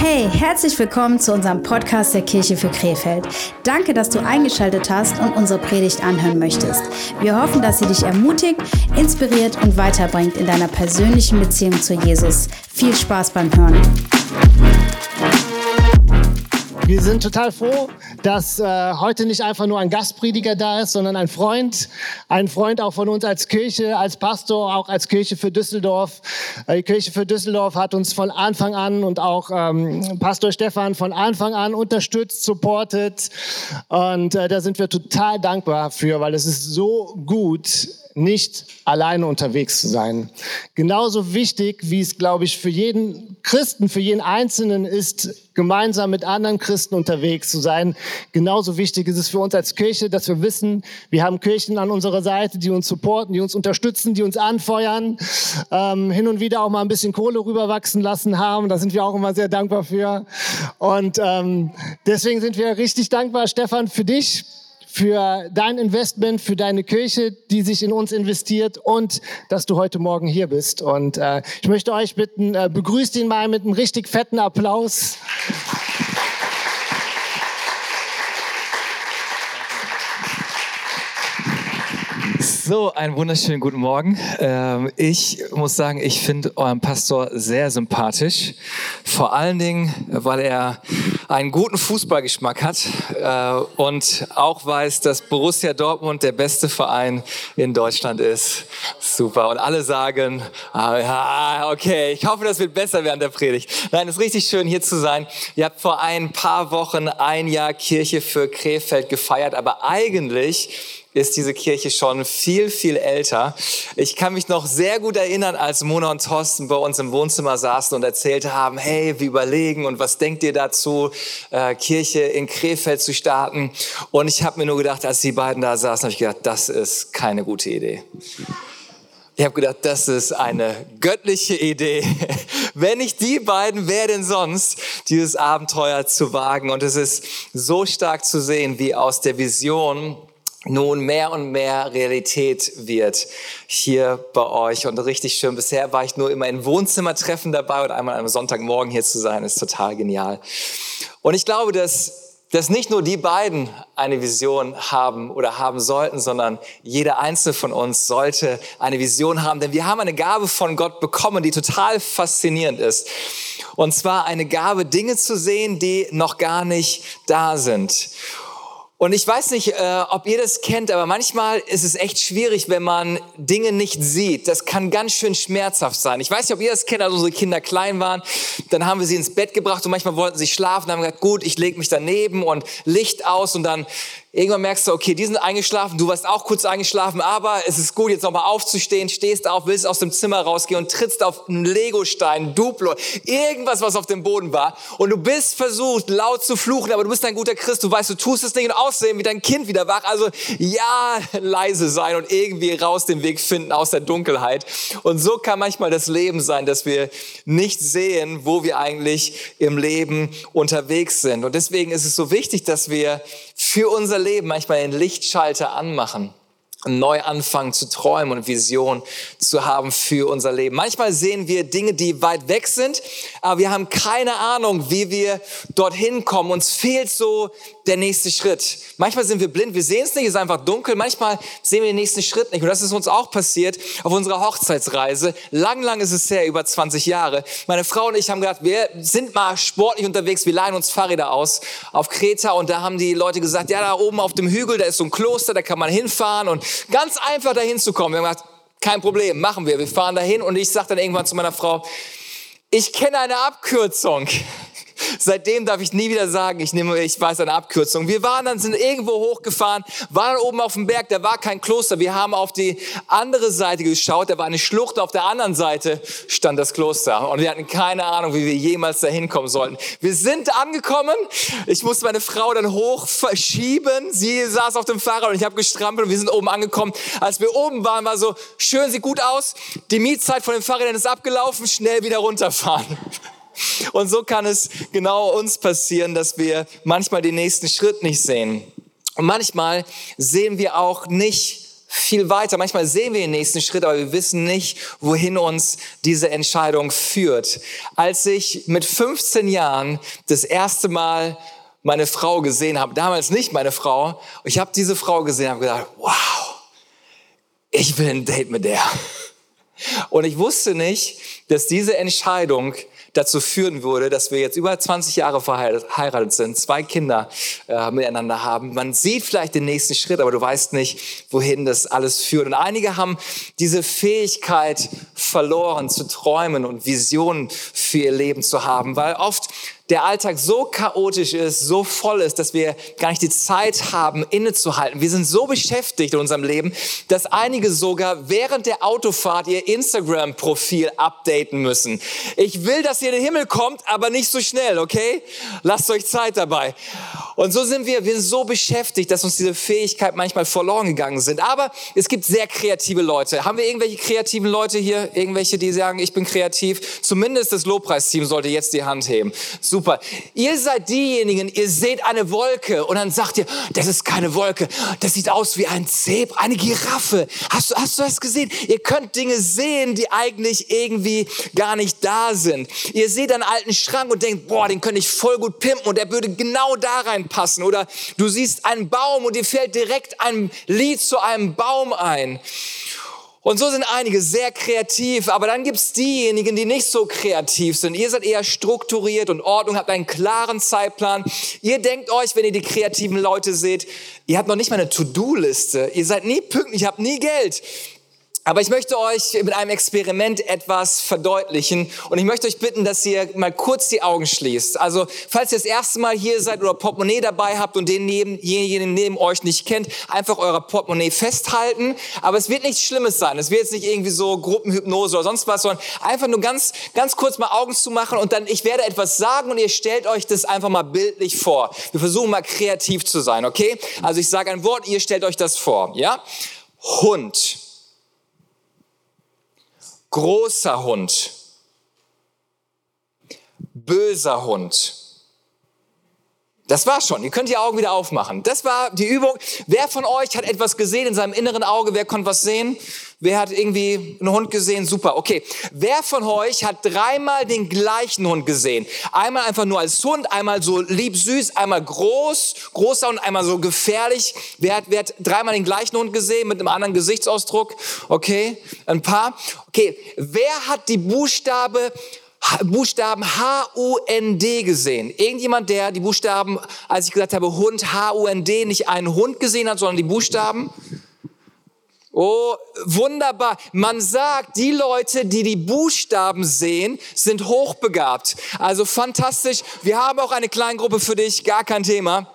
Hey, herzlich willkommen zu unserem Podcast der Kirche für Krefeld. Danke, dass du eingeschaltet hast und unsere Predigt anhören möchtest. Wir hoffen, dass sie dich ermutigt, inspiriert und weiterbringt in deiner persönlichen Beziehung zu Jesus. Viel Spaß beim Hören. Wir sind total froh, dass äh, heute nicht einfach nur ein Gastprediger da ist, sondern ein Freund, ein Freund auch von uns als Kirche, als Pastor, auch als Kirche für Düsseldorf. Äh, die Kirche für Düsseldorf hat uns von Anfang an und auch ähm, Pastor Stefan von Anfang an unterstützt, supportet und äh, da sind wir total dankbar für, weil es ist so gut, nicht alleine unterwegs zu sein. Genauso wichtig, wie es, glaube ich, für jeden Christen, für jeden Einzelnen ist, gemeinsam mit anderen Christen unterwegs zu sein. Genauso wichtig ist es für uns als Kirche, dass wir wissen, wir haben Kirchen an unserer Seite, die uns supporten, die uns unterstützen, die uns anfeuern, ähm, hin und wieder auch mal ein bisschen Kohle rüberwachsen lassen haben. Da sind wir auch immer sehr dankbar für. Und ähm, deswegen sind wir richtig dankbar, Stefan, für dich für dein Investment, für deine Kirche, die sich in uns investiert und dass du heute Morgen hier bist. Und äh, ich möchte euch bitten, äh, begrüßt ihn mal mit einem richtig fetten Applaus. So, einen wunderschönen guten Morgen. Ähm, ich muss sagen, ich finde euren Pastor sehr sympathisch. Vor allen Dingen, weil er einen guten Fußballgeschmack hat äh, und auch weiß, dass Borussia Dortmund der beste Verein in Deutschland ist. Super. Und alle sagen, ah, okay, ich hoffe, das wird besser während der Predigt. Nein, es ist richtig schön, hier zu sein. Ihr habt vor ein paar Wochen ein Jahr Kirche für Krefeld gefeiert, aber eigentlich ist diese Kirche schon viel, viel älter. Ich kann mich noch sehr gut erinnern, als Mona und Thorsten bei uns im Wohnzimmer saßen und erzählt haben, hey, wir überlegen und was denkt ihr dazu, äh, Kirche in Krefeld zu starten? Und ich habe mir nur gedacht, als die beiden da saßen, habe ich gedacht, das ist keine gute Idee. Ich habe gedacht, das ist eine göttliche Idee. Wenn nicht die beiden, wer denn sonst, dieses Abenteuer zu wagen? Und es ist so stark zu sehen, wie aus der Vision nun mehr und mehr Realität wird hier bei euch und richtig schön. Bisher war ich nur immer in Wohnzimmertreffen dabei und einmal am Sonntagmorgen hier zu sein, ist total genial. Und ich glaube, dass dass nicht nur die beiden eine Vision haben oder haben sollten, sondern jeder einzelne von uns sollte eine Vision haben, denn wir haben eine Gabe von Gott bekommen, die total faszinierend ist. Und zwar eine Gabe, Dinge zu sehen, die noch gar nicht da sind. Und ich weiß nicht, äh, ob ihr das kennt, aber manchmal ist es echt schwierig, wenn man Dinge nicht sieht. Das kann ganz schön schmerzhaft sein. Ich weiß nicht, ob ihr das kennt, als unsere Kinder klein waren. Dann haben wir sie ins Bett gebracht und manchmal wollten sie schlafen. Dann haben wir gesagt, gut, ich lege mich daneben und Licht aus und dann Irgendwann merkst du, okay, die sind eingeschlafen, du warst auch kurz eingeschlafen, aber es ist gut, jetzt nochmal aufzustehen, stehst auf, willst aus dem Zimmer rausgehen und trittst auf einen Legostein, Duplo, irgendwas, was auf dem Boden war. Und du bist versucht, laut zu fluchen, aber du bist ein guter Christ, du weißt, du tust es nicht und aussehen wie dein Kind wieder wach. Also ja, leise sein und irgendwie raus den Weg finden aus der Dunkelheit. Und so kann manchmal das Leben sein, dass wir nicht sehen, wo wir eigentlich im Leben unterwegs sind. Und deswegen ist es so wichtig, dass wir für unser Leben manchmal den Lichtschalter anmachen neu anfangen zu träumen und Vision zu haben für unser Leben. Manchmal sehen wir Dinge, die weit weg sind, aber wir haben keine Ahnung, wie wir dorthin kommen. Uns fehlt so der nächste Schritt. Manchmal sind wir blind, wir sehen es nicht, es ist einfach dunkel. Manchmal sehen wir den nächsten Schritt nicht. Und das ist uns auch passiert auf unserer Hochzeitsreise. Lang, lang ist es her, über 20 Jahre. Meine Frau und ich haben gedacht, wir sind mal sportlich unterwegs, wir leihen uns Fahrräder aus auf Kreta. Und da haben die Leute gesagt, ja, da oben auf dem Hügel, da ist so ein Kloster, da kann man hinfahren und ganz einfach dahin zu kommen. Wir haben gesagt, kein Problem, machen wir. Wir fahren dahin und ich sage dann irgendwann zu meiner Frau, ich kenne eine Abkürzung. Seitdem darf ich nie wieder sagen, ich nehme, ich weiß eine Abkürzung. Wir waren dann, sind irgendwo hochgefahren, waren oben auf dem Berg, da war kein Kloster. Wir haben auf die andere Seite geschaut, da war eine Schlucht, auf der anderen Seite stand das Kloster. Und wir hatten keine Ahnung, wie wir jemals da hinkommen sollten. Wir sind angekommen, ich musste meine Frau dann hoch verschieben. Sie saß auf dem Fahrrad und ich habe gestrampelt und wir sind oben angekommen. Als wir oben waren, war so, schön, sieht gut aus. Die Mietzeit von den Fahrrädern ist abgelaufen, schnell wieder runterfahren. Und so kann es genau uns passieren, dass wir manchmal den nächsten Schritt nicht sehen. Und manchmal sehen wir auch nicht viel weiter. Manchmal sehen wir den nächsten Schritt, aber wir wissen nicht, wohin uns diese Entscheidung führt. Als ich mit 15 Jahren das erste Mal meine Frau gesehen habe, damals nicht meine Frau, ich habe diese Frau gesehen, habe gedacht, wow, ich will ein Date mit der. Und ich wusste nicht, dass diese Entscheidung dazu führen würde, dass wir jetzt über 20 Jahre verheiratet sind, zwei Kinder äh, miteinander haben. Man sieht vielleicht den nächsten Schritt, aber du weißt nicht, wohin das alles führt. Und einige haben diese Fähigkeit verloren, zu träumen und Visionen für ihr Leben zu haben, weil oft der Alltag so chaotisch ist, so voll ist, dass wir gar nicht die Zeit haben, innezuhalten. Wir sind so beschäftigt in unserem Leben, dass einige sogar während der Autofahrt ihr Instagram-Profil updaten müssen. Ich will, dass ihr in den Himmel kommt, aber nicht so schnell, okay? Lasst euch Zeit dabei. Und so sind wir, wir sind so beschäftigt, dass uns diese Fähigkeit manchmal verloren gegangen sind. Aber es gibt sehr kreative Leute. Haben wir irgendwelche kreativen Leute hier? Irgendwelche, die sagen, ich bin kreativ? Zumindest das Lobpreisteam sollte jetzt die Hand heben. Super. Ihr seid diejenigen, ihr seht eine Wolke und dann sagt ihr, das ist keine Wolke. Das sieht aus wie ein Zebra, eine Giraffe. Hast du, hast du das gesehen? Ihr könnt Dinge sehen, die eigentlich irgendwie gar nicht da sind. Ihr seht einen alten Schrank und denkt, boah, den könnte ich voll gut pimpen und der würde genau da rein passen. Oder du siehst einen Baum und dir fällt direkt ein Lied zu einem Baum ein. Und so sind einige sehr kreativ, aber dann gibt es diejenigen, die nicht so kreativ sind. Ihr seid eher strukturiert und Ordnung, habt einen klaren Zeitplan. Ihr denkt euch, wenn ihr die kreativen Leute seht, ihr habt noch nicht mal eine To-Do-Liste. Ihr seid nie pünktlich, habt nie Geld. Aber ich möchte euch mit einem Experiment etwas verdeutlichen und ich möchte euch bitten, dass ihr mal kurz die Augen schließt. Also, falls ihr das erste Mal hier seid oder Portemonnaie dabei habt und denjenigen neben euch nicht kennt, einfach euer Portemonnaie festhalten. Aber es wird nichts Schlimmes sein. Es wird jetzt nicht irgendwie so Gruppenhypnose oder sonst was, sondern einfach nur ganz, ganz kurz mal Augen zu machen und dann, ich werde etwas sagen und ihr stellt euch das einfach mal bildlich vor. Wir versuchen mal kreativ zu sein, okay? Also, ich sage ein Wort, ihr stellt euch das vor, ja? Hund großer Hund, böser Hund. Das war schon. Ihr könnt die Augen wieder aufmachen. Das war die Übung. Wer von euch hat etwas gesehen in seinem inneren Auge? Wer konnte was sehen? Wer hat irgendwie einen Hund gesehen? Super. Okay. Wer von euch hat dreimal den gleichen Hund gesehen? Einmal einfach nur als Hund, einmal so lieb süß, einmal groß, großer und einmal so gefährlich. Wer hat, wer hat dreimal den gleichen Hund gesehen mit einem anderen Gesichtsausdruck? Okay. Ein paar. Okay. Wer hat die Buchstabe Buchstaben H-U-N-D gesehen. Irgendjemand, der die Buchstaben, als ich gesagt habe Hund, H-U-N-D, nicht einen Hund gesehen hat, sondern die Buchstaben? Oh, wunderbar. Man sagt, die Leute, die die Buchstaben sehen, sind hochbegabt. Also fantastisch. Wir haben auch eine Kleingruppe für dich, gar kein Thema.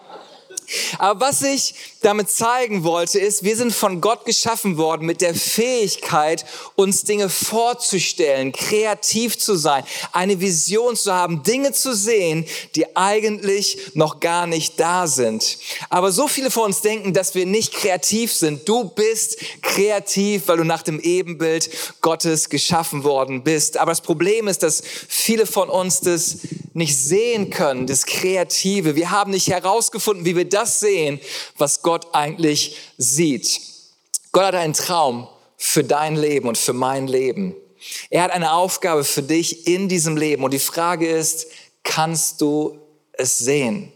Aber was ich damit zeigen wollte, ist, wir sind von Gott geschaffen worden mit der Fähigkeit, uns Dinge vorzustellen, kreativ zu sein, eine Vision zu haben, Dinge zu sehen, die eigentlich noch gar nicht da sind. Aber so viele von uns denken, dass wir nicht kreativ sind. Du bist kreativ, weil du nach dem Ebenbild Gottes geschaffen worden bist. Aber das Problem ist, dass viele von uns das nicht sehen können, das Kreative. Wir haben nicht herausgefunden, wie wir das sehen, was Gott eigentlich sieht. Gott hat einen Traum für dein Leben und für mein Leben. Er hat eine Aufgabe für dich in diesem Leben. Und die Frage ist, kannst du es sehen?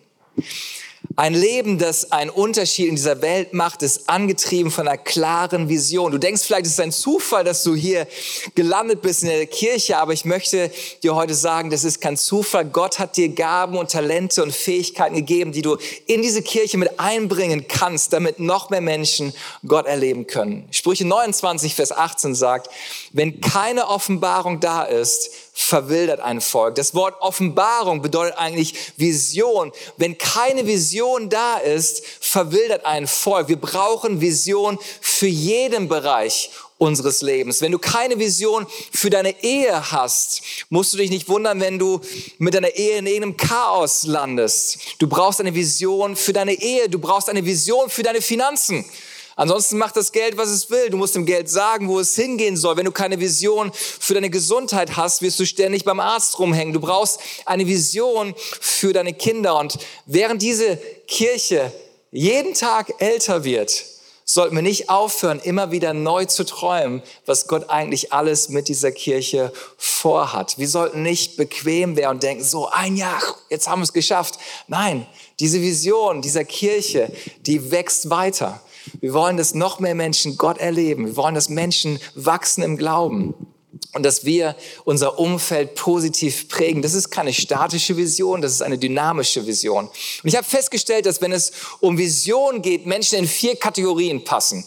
Ein Leben, das einen Unterschied in dieser Welt macht, ist angetrieben von einer klaren Vision. Du denkst vielleicht, es ist ein Zufall, dass du hier gelandet bist in der Kirche, aber ich möchte dir heute sagen, das ist kein Zufall. Gott hat dir Gaben und Talente und Fähigkeiten gegeben, die du in diese Kirche mit einbringen kannst, damit noch mehr Menschen Gott erleben können. Sprüche 29, Vers 18 sagt, wenn keine Offenbarung da ist, verwildert ein Volk. Das Wort Offenbarung bedeutet eigentlich Vision. Wenn keine Vision da ist, verwildert ein Volk. Wir brauchen Vision für jeden Bereich unseres Lebens. Wenn du keine Vision für deine Ehe hast, musst du dich nicht wundern, wenn du mit deiner Ehe in irgendeinem Chaos landest. Du brauchst eine Vision für deine Ehe, du brauchst eine Vision für deine Finanzen. Ansonsten macht das Geld, was es will. Du musst dem Geld sagen, wo es hingehen soll. Wenn du keine Vision für deine Gesundheit hast, wirst du ständig beim Arzt rumhängen. Du brauchst eine Vision für deine Kinder. Und während diese Kirche jeden Tag älter wird, sollten wir nicht aufhören, immer wieder neu zu träumen, was Gott eigentlich alles mit dieser Kirche vorhat. Wir sollten nicht bequem werden und denken, so ein Jahr, jetzt haben wir es geschafft. Nein, diese Vision dieser Kirche, die wächst weiter. Wir wollen, dass noch mehr Menschen Gott erleben. Wir wollen, dass Menschen wachsen im Glauben und dass wir unser Umfeld positiv prägen. Das ist keine statische Vision, das ist eine dynamische Vision. Und ich habe festgestellt, dass wenn es um Vision geht, Menschen in vier Kategorien passen.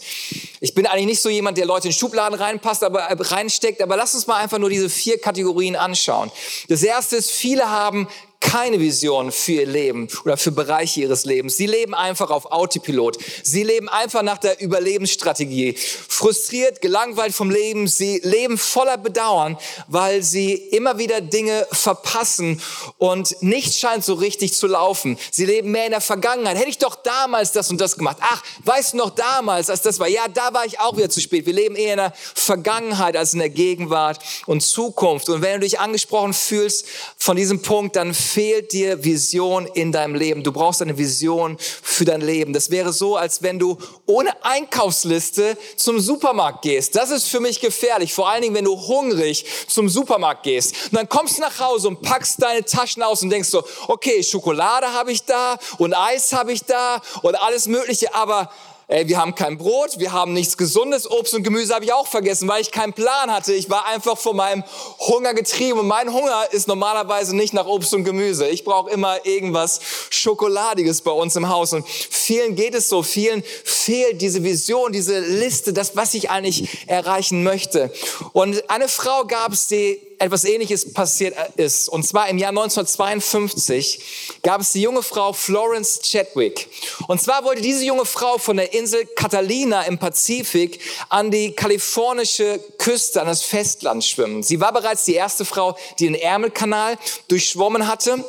Ich bin eigentlich nicht so jemand, der Leute in Schubladen reinpasst, aber äh, reinsteckt, aber lass uns mal einfach nur diese vier Kategorien anschauen. Das erste ist, viele haben keine Vision für ihr Leben oder für Bereiche ihres Lebens. Sie leben einfach auf Autopilot. Sie leben einfach nach der Überlebensstrategie. Frustriert, gelangweilt vom Leben. Sie leben voller Bedauern, weil sie immer wieder Dinge verpassen und nichts scheint so richtig zu laufen. Sie leben mehr in der Vergangenheit. Hätte ich doch damals das und das gemacht. Ach, weißt du noch damals, als das war? Ja, da war ich auch wieder zu spät. Wir leben eher in der Vergangenheit als in der Gegenwart und Zukunft. Und wenn du dich angesprochen fühlst von diesem Punkt, dann fehlt dir Vision in deinem Leben. Du brauchst eine Vision für dein Leben. Das wäre so, als wenn du ohne Einkaufsliste zum Supermarkt gehst. Das ist für mich gefährlich. Vor allen Dingen, wenn du hungrig zum Supermarkt gehst. Und dann kommst du nach Hause und packst deine Taschen aus und denkst so, okay, Schokolade habe ich da und Eis habe ich da und alles Mögliche, aber ey, wir haben kein Brot, wir haben nichts Gesundes, Obst und Gemüse habe ich auch vergessen, weil ich keinen Plan hatte. Ich war einfach von meinem Hunger getrieben und mein Hunger ist normalerweise nicht nach Obst und Gemüse. Ich brauche immer irgendwas Schokoladiges bei uns im Haus und vielen geht es so, vielen fehlt diese Vision, diese Liste, das, was ich eigentlich erreichen möchte. Und eine Frau gab es, die etwas Ähnliches passiert ist. Und zwar im Jahr 1952 gab es die junge Frau Florence Chadwick. Und zwar wollte diese junge Frau von der Insel Catalina im Pazifik an die kalifornische Küste, an das Festland schwimmen. Sie war bereits die erste Frau, die den Ärmelkanal durchschwommen hatte.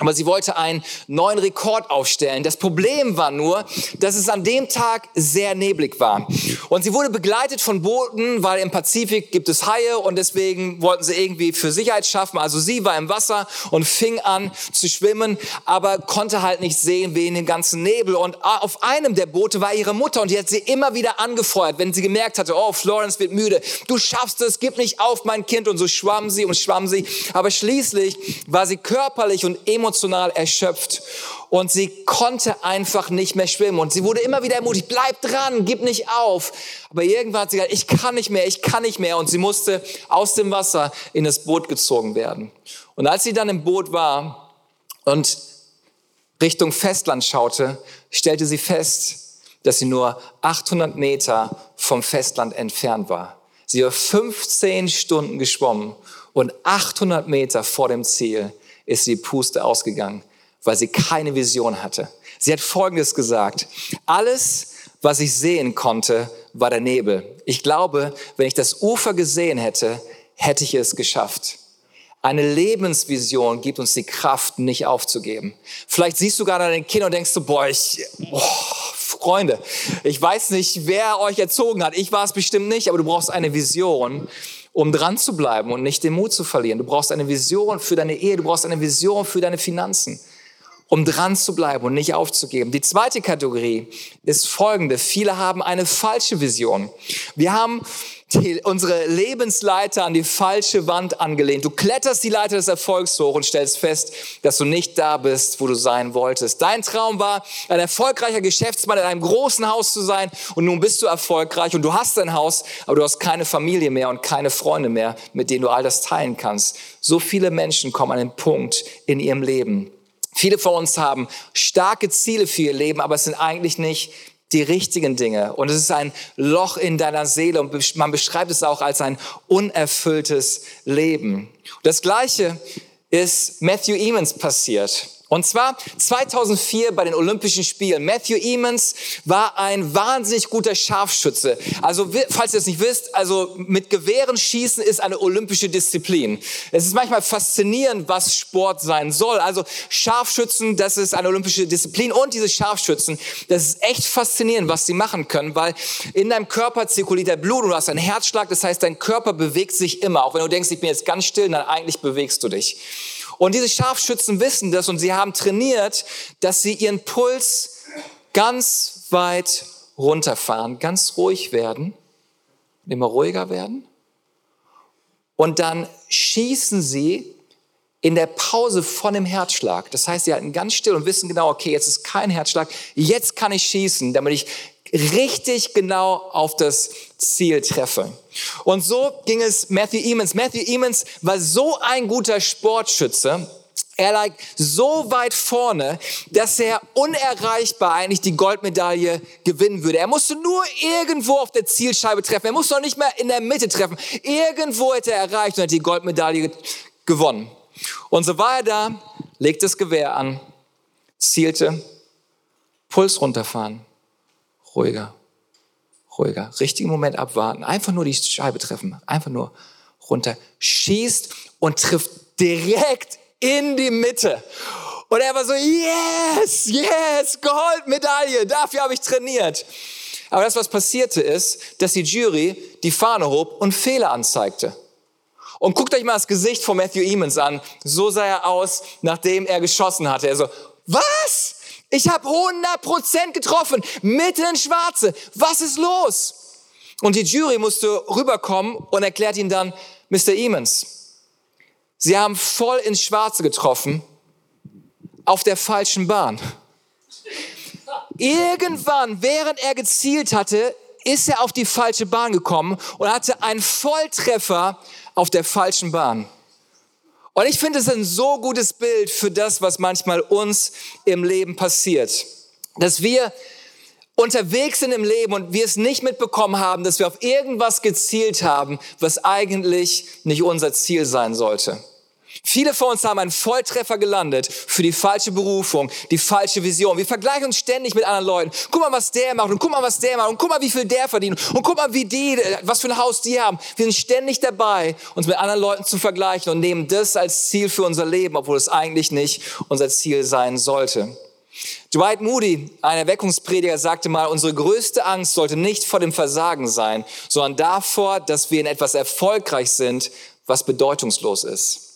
Aber sie wollte einen neuen Rekord aufstellen. Das Problem war nur, dass es an dem Tag sehr neblig war. Und sie wurde begleitet von Booten, weil im Pazifik gibt es Haie und deswegen wollten sie irgendwie für Sicherheit schaffen. Also sie war im Wasser und fing an zu schwimmen, aber konnte halt nicht sehen wegen dem ganzen Nebel. Und auf einem der Boote war ihre Mutter und die hat sie immer wieder angefeuert, wenn sie gemerkt hatte, oh, Florence wird müde. Du schaffst es, gib nicht auf, mein Kind. Und so schwamm sie und schwamm sie. Aber schließlich war sie körperlich und emotional emotional erschöpft und sie konnte einfach nicht mehr schwimmen und sie wurde immer wieder ermutigt, bleib dran, gib nicht auf. Aber irgendwann hat sie gesagt, ich kann nicht mehr, ich kann nicht mehr und sie musste aus dem Wasser in das Boot gezogen werden. Und als sie dann im Boot war und Richtung Festland schaute, stellte sie fest, dass sie nur 800 Meter vom Festland entfernt war. Sie war 15 Stunden geschwommen und 800 Meter vor dem Ziel ist die Puste ausgegangen, weil sie keine Vision hatte. Sie hat Folgendes gesagt. Alles, was ich sehen konnte, war der Nebel. Ich glaube, wenn ich das Ufer gesehen hätte, hätte ich es geschafft. Eine Lebensvision gibt uns die Kraft, nicht aufzugeben. Vielleicht siehst du gerade dein Kind und denkst du, boah, ich, boah, Freunde, ich weiß nicht, wer euch erzogen hat. Ich war es bestimmt nicht, aber du brauchst eine Vision um dran zu bleiben und nicht den Mut zu verlieren. Du brauchst eine Vision für deine Ehe, du brauchst eine Vision für deine Finanzen, um dran zu bleiben und nicht aufzugeben. Die zweite Kategorie ist folgende. Viele haben eine falsche Vision. Wir haben die, unsere Lebensleiter an die falsche Wand angelehnt. Du kletterst die Leiter des Erfolgs hoch und stellst fest, dass du nicht da bist, wo du sein wolltest. Dein Traum war, ein erfolgreicher Geschäftsmann in einem großen Haus zu sein und nun bist du erfolgreich und du hast ein Haus, aber du hast keine Familie mehr und keine Freunde mehr, mit denen du all das teilen kannst. So viele Menschen kommen an den Punkt in ihrem Leben. Viele von uns haben starke Ziele für ihr Leben, aber es sind eigentlich nicht die richtigen Dinge. Und es ist ein Loch in deiner Seele und man beschreibt es auch als ein unerfülltes Leben. Das Gleiche ist Matthew Emmons passiert. Und zwar 2004 bei den Olympischen Spielen. Matthew Emmons war ein wahnsinnig guter Scharfschütze. Also, falls ihr es nicht wisst, also mit Gewehren schießen ist eine olympische Disziplin. Es ist manchmal faszinierend, was Sport sein soll. Also Scharfschützen, das ist eine olympische Disziplin. Und diese Scharfschützen, das ist echt faszinierend, was sie machen können, weil in deinem Körper zirkuliert der Blut und du hast einen Herzschlag. Das heißt, dein Körper bewegt sich immer. Auch wenn du denkst, ich bin jetzt ganz still, dann eigentlich bewegst du dich. Und diese Scharfschützen wissen das und sie haben trainiert, dass sie ihren Puls ganz weit runterfahren, ganz ruhig werden, immer ruhiger werden. Und dann schießen sie in der Pause von dem Herzschlag. Das heißt, sie halten ganz still und wissen genau, okay, jetzt ist kein Herzschlag, jetzt kann ich schießen, damit ich richtig genau auf das Ziel treffe. Und so ging es Matthew Emmons. Matthew Emmons war so ein guter Sportschütze, er lag so weit vorne, dass er unerreichbar eigentlich die Goldmedaille gewinnen würde. Er musste nur irgendwo auf der Zielscheibe treffen. Er musste noch nicht mehr in der Mitte treffen. Irgendwo hätte er erreicht und hätte die Goldmedaille gewonnen. Und so war er da, legte das Gewehr an, zielte, Puls runterfahren, ruhiger, ruhiger, richtigen Moment abwarten, einfach nur die Scheibe treffen, einfach nur runter, schießt und trifft direkt in die Mitte. Und er war so, yes, yes, Goldmedaille, dafür habe ich trainiert. Aber das, was passierte, ist, dass die Jury die Fahne hob und Fehler anzeigte. Und guckt euch mal das Gesicht von Matthew Emmons an. So sah er aus, nachdem er geschossen hatte. Er so, was? Ich habe 100% getroffen, mitten in Schwarze. Was ist los? Und die Jury musste rüberkommen und erklärt ihn dann, Mr. Emmons, Sie haben voll ins Schwarze getroffen, auf der falschen Bahn. Irgendwann, während er gezielt hatte, ist er auf die falsche Bahn gekommen und hatte einen Volltreffer auf der falschen Bahn. Und ich finde es ein so gutes Bild für das, was manchmal uns im Leben passiert. Dass wir unterwegs sind im Leben und wir es nicht mitbekommen haben, dass wir auf irgendwas gezielt haben, was eigentlich nicht unser Ziel sein sollte. Viele von uns haben einen Volltreffer gelandet für die falsche Berufung, die falsche Vision. Wir vergleichen uns ständig mit anderen Leuten. Guck mal, was der macht und guck mal, was der macht und guck mal, wie viel der verdient und guck mal, wie die, was für ein Haus die haben. Wir sind ständig dabei, uns mit anderen Leuten zu vergleichen und nehmen das als Ziel für unser Leben, obwohl es eigentlich nicht unser Ziel sein sollte. Dwight Moody, ein Erweckungsprediger, sagte mal, unsere größte Angst sollte nicht vor dem Versagen sein, sondern davor, dass wir in etwas erfolgreich sind, was bedeutungslos ist.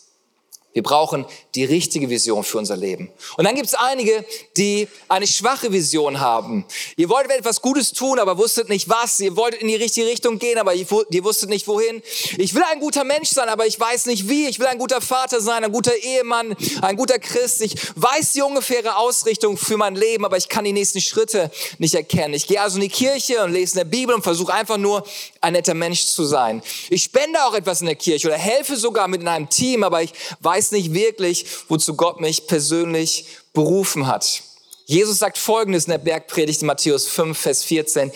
Wir brauchen die richtige Vision für unser Leben. Und dann gibt es einige, die eine schwache Vision haben. Ihr wolltet etwas Gutes tun, aber wusstet nicht was. Ihr wolltet in die richtige Richtung gehen, aber ihr wusstet nicht wohin. Ich will ein guter Mensch sein, aber ich weiß nicht wie. Ich will ein guter Vater sein, ein guter Ehemann, ein guter Christ. Ich weiß die ungefähre Ausrichtung für mein Leben, aber ich kann die nächsten Schritte nicht erkennen. Ich gehe also in die Kirche und lese in der Bibel und versuche einfach nur ein netter Mensch zu sein. Ich spende auch etwas in der Kirche oder helfe sogar mit in einem Team, aber ich weiß weiß nicht wirklich, wozu Gott mich persönlich berufen hat. Jesus sagt Folgendes in der Bergpredigt in Matthäus 5, Vers 14.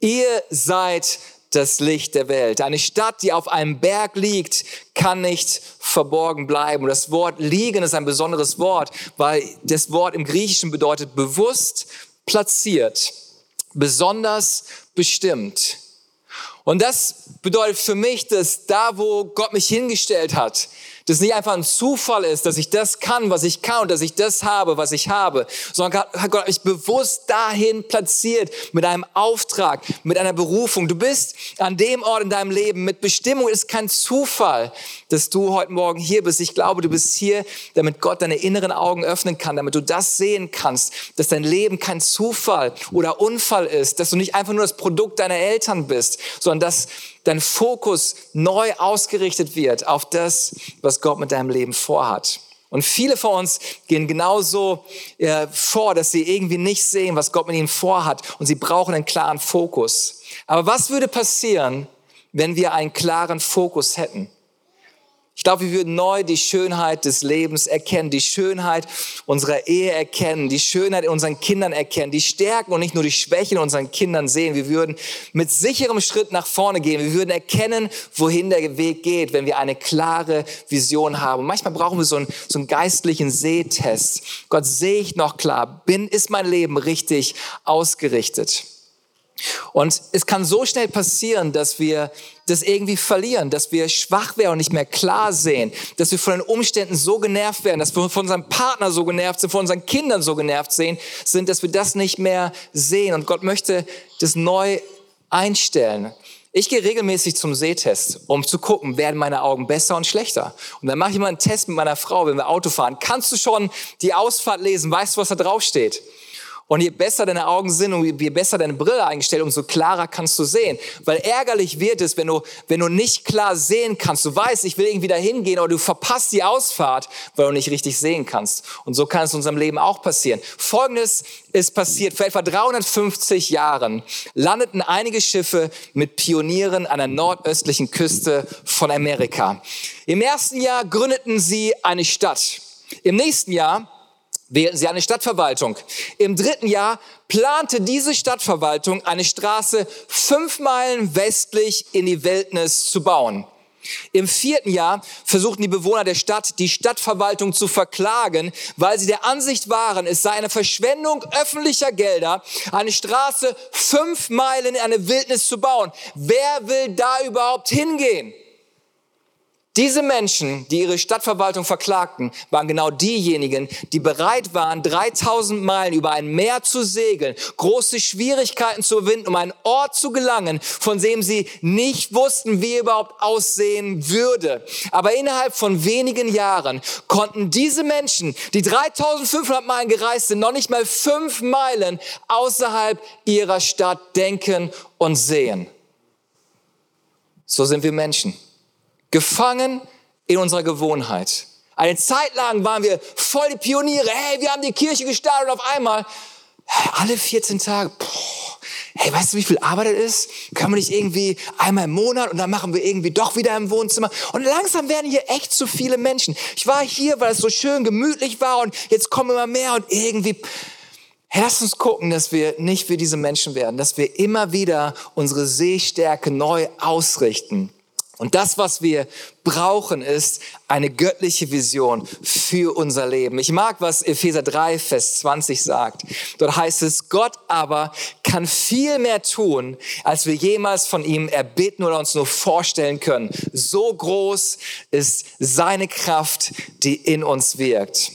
Ihr seid das Licht der Welt. Eine Stadt, die auf einem Berg liegt, kann nicht verborgen bleiben. Und das Wort liegen ist ein besonderes Wort, weil das Wort im Griechischen bedeutet bewusst platziert, besonders bestimmt. Und das bedeutet für mich, dass da, wo Gott mich hingestellt hat, dass nicht einfach ein Zufall ist, dass ich das kann, was ich kann und dass ich das habe, was ich habe, sondern hat Gott mich bewusst dahin platziert mit einem Auftrag, mit einer Berufung. Du bist an dem Ort in deinem Leben mit Bestimmung. Es ist kein Zufall, dass du heute Morgen hier bist. Ich glaube, du bist hier, damit Gott deine inneren Augen öffnen kann, damit du das sehen kannst, dass dein Leben kein Zufall oder Unfall ist, dass du nicht einfach nur das Produkt deiner Eltern bist, sondern dass dein Fokus neu ausgerichtet wird auf das, was Gott mit deinem Leben vorhat. Und viele von uns gehen genauso äh, vor, dass sie irgendwie nicht sehen, was Gott mit ihnen vorhat. Und sie brauchen einen klaren Fokus. Aber was würde passieren, wenn wir einen klaren Fokus hätten? Ich glaube, wir würden neu die Schönheit des Lebens erkennen, die Schönheit unserer Ehe erkennen, die Schönheit in unseren Kindern erkennen, die Stärken und nicht nur die Schwächen in unseren Kindern sehen. Wir würden mit sicherem Schritt nach vorne gehen. Wir würden erkennen, wohin der Weg geht, wenn wir eine klare Vision haben. Und manchmal brauchen wir so einen, so einen geistlichen Sehtest. Gott, sehe ich noch klar? Bin, ist mein Leben richtig ausgerichtet? Und es kann so schnell passieren, dass wir das irgendwie verlieren, dass wir schwach werden und nicht mehr klar sehen, dass wir von den Umständen so genervt werden, dass wir von unserem Partner so genervt sind, von unseren Kindern so genervt sind, dass wir das nicht mehr sehen. Und Gott möchte das neu einstellen. Ich gehe regelmäßig zum Sehtest, um zu gucken, werden meine Augen besser und schlechter. Und dann mache ich mal einen Test mit meiner Frau, wenn wir Auto fahren. Kannst du schon die Ausfahrt lesen? Weißt du, was da drauf steht? Und je besser deine Augen sind und je besser deine Brille eingestellt, umso klarer kannst du sehen. Weil ärgerlich wird es, wenn du, wenn du nicht klar sehen kannst. Du weißt, ich will irgendwie da hingehen, aber du verpasst die Ausfahrt, weil du nicht richtig sehen kannst. Und so kann es in unserem Leben auch passieren. Folgendes ist passiert. Vor etwa 350 Jahren landeten einige Schiffe mit Pionieren an der nordöstlichen Küste von Amerika. Im ersten Jahr gründeten sie eine Stadt. Im nächsten Jahr wählten sie eine Stadtverwaltung. Im dritten Jahr plante diese Stadtverwaltung eine Straße fünf Meilen westlich in die Wildnis zu bauen. Im vierten Jahr versuchten die Bewohner der Stadt, die Stadtverwaltung zu verklagen, weil sie der Ansicht waren, es sei eine Verschwendung öffentlicher Gelder, eine Straße fünf Meilen in eine Wildnis zu bauen. Wer will da überhaupt hingehen? Diese Menschen, die ihre Stadtverwaltung verklagten, waren genau diejenigen, die bereit waren, 3000 Meilen über ein Meer zu segeln, große Schwierigkeiten zu überwinden, um einen Ort zu gelangen, von dem sie nicht wussten, wie er überhaupt aussehen würde. Aber innerhalb von wenigen Jahren konnten diese Menschen, die 3500 Meilen gereist sind, noch nicht mal fünf Meilen außerhalb ihrer Stadt denken und sehen. So sind wir Menschen gefangen in unserer Gewohnheit. Eine Zeit lang waren wir voll die Pioniere. Hey, wir haben die Kirche gestartet und auf einmal, alle 14 Tage, boah, hey, weißt du, wie viel Arbeit das ist? Können wir nicht irgendwie einmal im Monat und dann machen wir irgendwie doch wieder im Wohnzimmer? Und langsam werden hier echt zu viele Menschen. Ich war hier, weil es so schön gemütlich war und jetzt kommen immer mehr und irgendwie, hey, lass uns gucken, dass wir nicht wie diese Menschen werden, dass wir immer wieder unsere Sehstärke neu ausrichten und das, was wir brauchen, ist eine göttliche Vision für unser Leben. Ich mag, was Epheser 3, Vers 20 sagt. Dort heißt es, Gott aber kann viel mehr tun, als wir jemals von ihm erbitten oder uns nur vorstellen können. So groß ist seine Kraft, die in uns wirkt.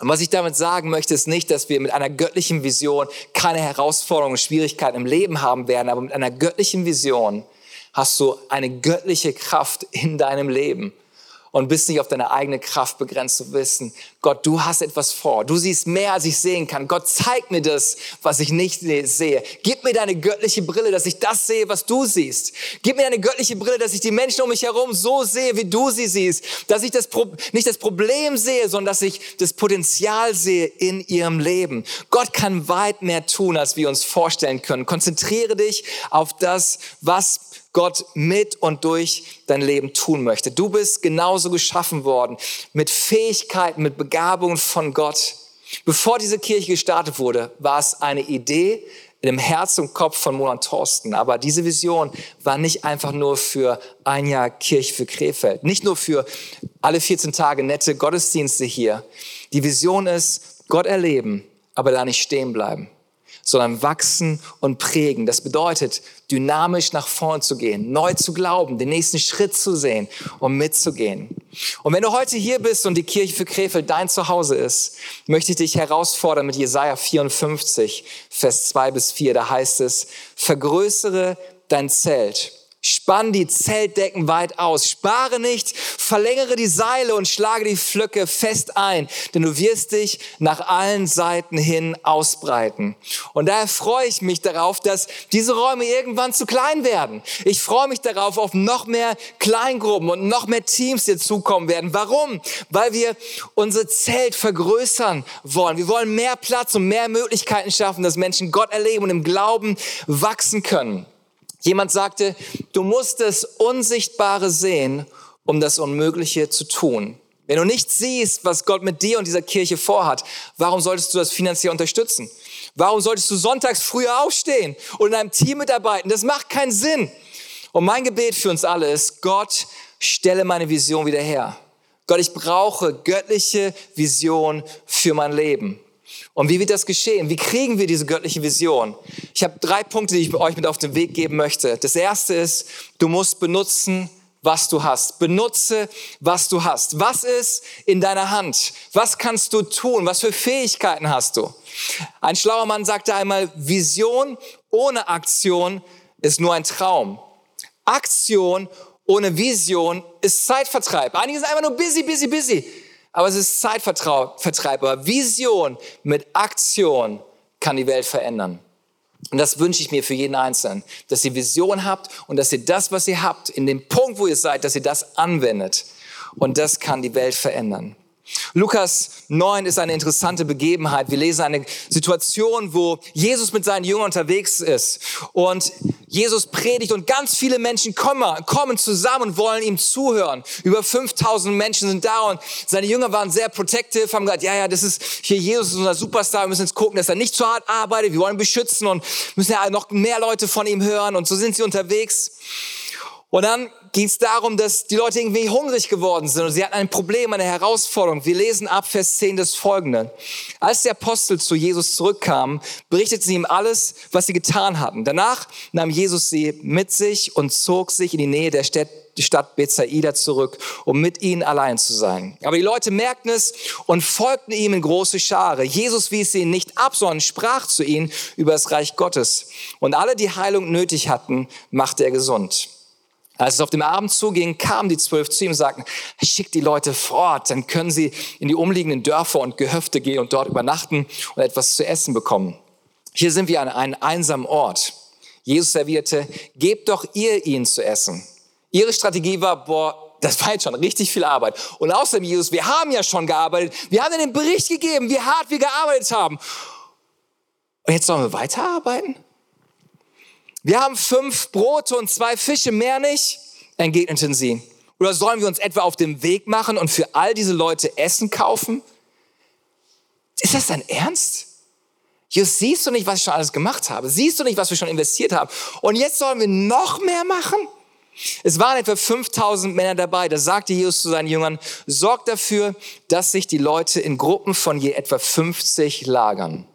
Und was ich damit sagen möchte, ist nicht, dass wir mit einer göttlichen Vision keine Herausforderungen und Schwierigkeiten im Leben haben werden, aber mit einer göttlichen Vision hast du eine göttliche Kraft in deinem Leben und bist nicht auf deine eigene Kraft begrenzt zu wissen, Gott, du hast etwas vor. Du siehst mehr, als ich sehen kann. Gott, zeig mir das, was ich nicht sehe. Gib mir deine göttliche Brille, dass ich das sehe, was du siehst. Gib mir deine göttliche Brille, dass ich die Menschen um mich herum so sehe, wie du sie siehst. Dass ich das Pro nicht das Problem sehe, sondern dass ich das Potenzial sehe in ihrem Leben. Gott kann weit mehr tun, als wir uns vorstellen können. Konzentriere dich auf das, was Gott mit und durch dein Leben tun möchte. Du bist genauso geschaffen worden mit Fähigkeiten, mit Begabungen von Gott. Bevor diese Kirche gestartet wurde, war es eine Idee in dem Herz und Kopf von Monan Thorsten. Aber diese Vision war nicht einfach nur für ein Jahr Kirche für Krefeld. Nicht nur für alle 14 Tage nette Gottesdienste hier. Die Vision ist, Gott erleben, aber da nicht stehen bleiben sondern wachsen und prägen. Das bedeutet, dynamisch nach vorn zu gehen, neu zu glauben, den nächsten Schritt zu sehen und mitzugehen. Und wenn du heute hier bist und die Kirche für Krefeld dein Zuhause ist, möchte ich dich herausfordern mit Jesaja 54, Vers 2 bis 4. Da heißt es, vergrößere dein Zelt Spann die Zeltdecken weit aus. Spare nicht, verlängere die Seile und schlage die Flöcke fest ein, denn du wirst dich nach allen Seiten hin ausbreiten. Und daher freue ich mich darauf, dass diese Räume irgendwann zu klein werden. Ich freue mich darauf auf noch mehr Kleingruppen und noch mehr Teams, die zukommen werden. Warum? Weil wir unser Zelt vergrößern wollen. Wir wollen mehr Platz und mehr Möglichkeiten schaffen, dass Menschen Gott erleben und im Glauben wachsen können. Jemand sagte, du musst das Unsichtbare sehen, um das Unmögliche zu tun. Wenn du nicht siehst, was Gott mit dir und dieser Kirche vorhat, warum solltest du das finanziell unterstützen? Warum solltest du sonntags früher aufstehen und in einem Team mitarbeiten? Das macht keinen Sinn. Und mein Gebet für uns alle ist, Gott, stelle meine Vision wieder her. Gott, ich brauche göttliche Vision für mein Leben. Und wie wird das geschehen? Wie kriegen wir diese göttliche Vision? Ich habe drei Punkte, die ich euch mit auf den Weg geben möchte. Das erste ist, du musst benutzen, was du hast. Benutze, was du hast. Was ist in deiner Hand? Was kannst du tun? Was für Fähigkeiten hast du? Ein schlauer Mann sagte einmal, Vision ohne Aktion ist nur ein Traum. Aktion ohne Vision ist Zeitvertreib. Einige sind einfach nur busy, busy, busy aber es ist Zeitvertreib. Aber Vision mit Aktion kann die Welt verändern. Und das wünsche ich mir für jeden Einzelnen, dass ihr Vision habt und dass ihr das, was ihr habt, in dem Punkt, wo ihr seid, dass ihr das anwendet. Und das kann die Welt verändern. Lukas 9 ist eine interessante Begebenheit. Wir lesen eine Situation, wo Jesus mit seinen Jüngern unterwegs ist und Jesus predigt und ganz viele Menschen kommen, kommen zusammen und wollen ihm zuhören. Über 5000 Menschen sind da und seine Jünger waren sehr protective, haben gesagt, ja, ja, das ist hier Jesus, unser Superstar, wir müssen jetzt gucken, dass er nicht zu hart arbeitet, wir wollen ihn beschützen und müssen ja noch mehr Leute von ihm hören und so sind sie unterwegs. Und dann ging es darum, dass die Leute irgendwie hungrig geworden sind und sie hatten ein Problem, eine Herausforderung. Wir lesen ab Vers 10 das folgende. Als die Apostel zu Jesus zurückkamen, berichteten sie ihm alles, was sie getan hatten. Danach nahm Jesus sie mit sich und zog sich in die Nähe der Stadt, die Stadt Bethsaida zurück, um mit ihnen allein zu sein. Aber die Leute merkten es und folgten ihm in große Schare. Jesus wies sie nicht ab, sondern sprach zu ihnen über das Reich Gottes. Und alle, die Heilung nötig hatten, machte er gesund. Als es auf dem Abend zuging, kamen die zwölf zu ihm und sagten, schickt die Leute fort, dann können sie in die umliegenden Dörfer und Gehöfte gehen und dort übernachten und etwas zu essen bekommen. Hier sind wir an einem einsamen Ort. Jesus servierte, gebt doch ihr ihnen zu essen. Ihre Strategie war, boah, das war jetzt schon richtig viel Arbeit. Und außerdem, Jesus, wir haben ja schon gearbeitet. Wir haben den Bericht gegeben, wie hart wir gearbeitet haben. Und jetzt sollen wir weiterarbeiten? Wir haben fünf Brote und zwei Fische, mehr nicht, entgegneten sie. Oder sollen wir uns etwa auf den Weg machen und für all diese Leute Essen kaufen? Ist das dein Ernst? Jesus, siehst du nicht, was ich schon alles gemacht habe? Siehst du nicht, was wir schon investiert haben? Und jetzt sollen wir noch mehr machen? Es waren etwa 5000 Männer dabei. Da sagte Jesus zu seinen Jüngern, sorgt dafür, dass sich die Leute in Gruppen von je etwa 50 lagern.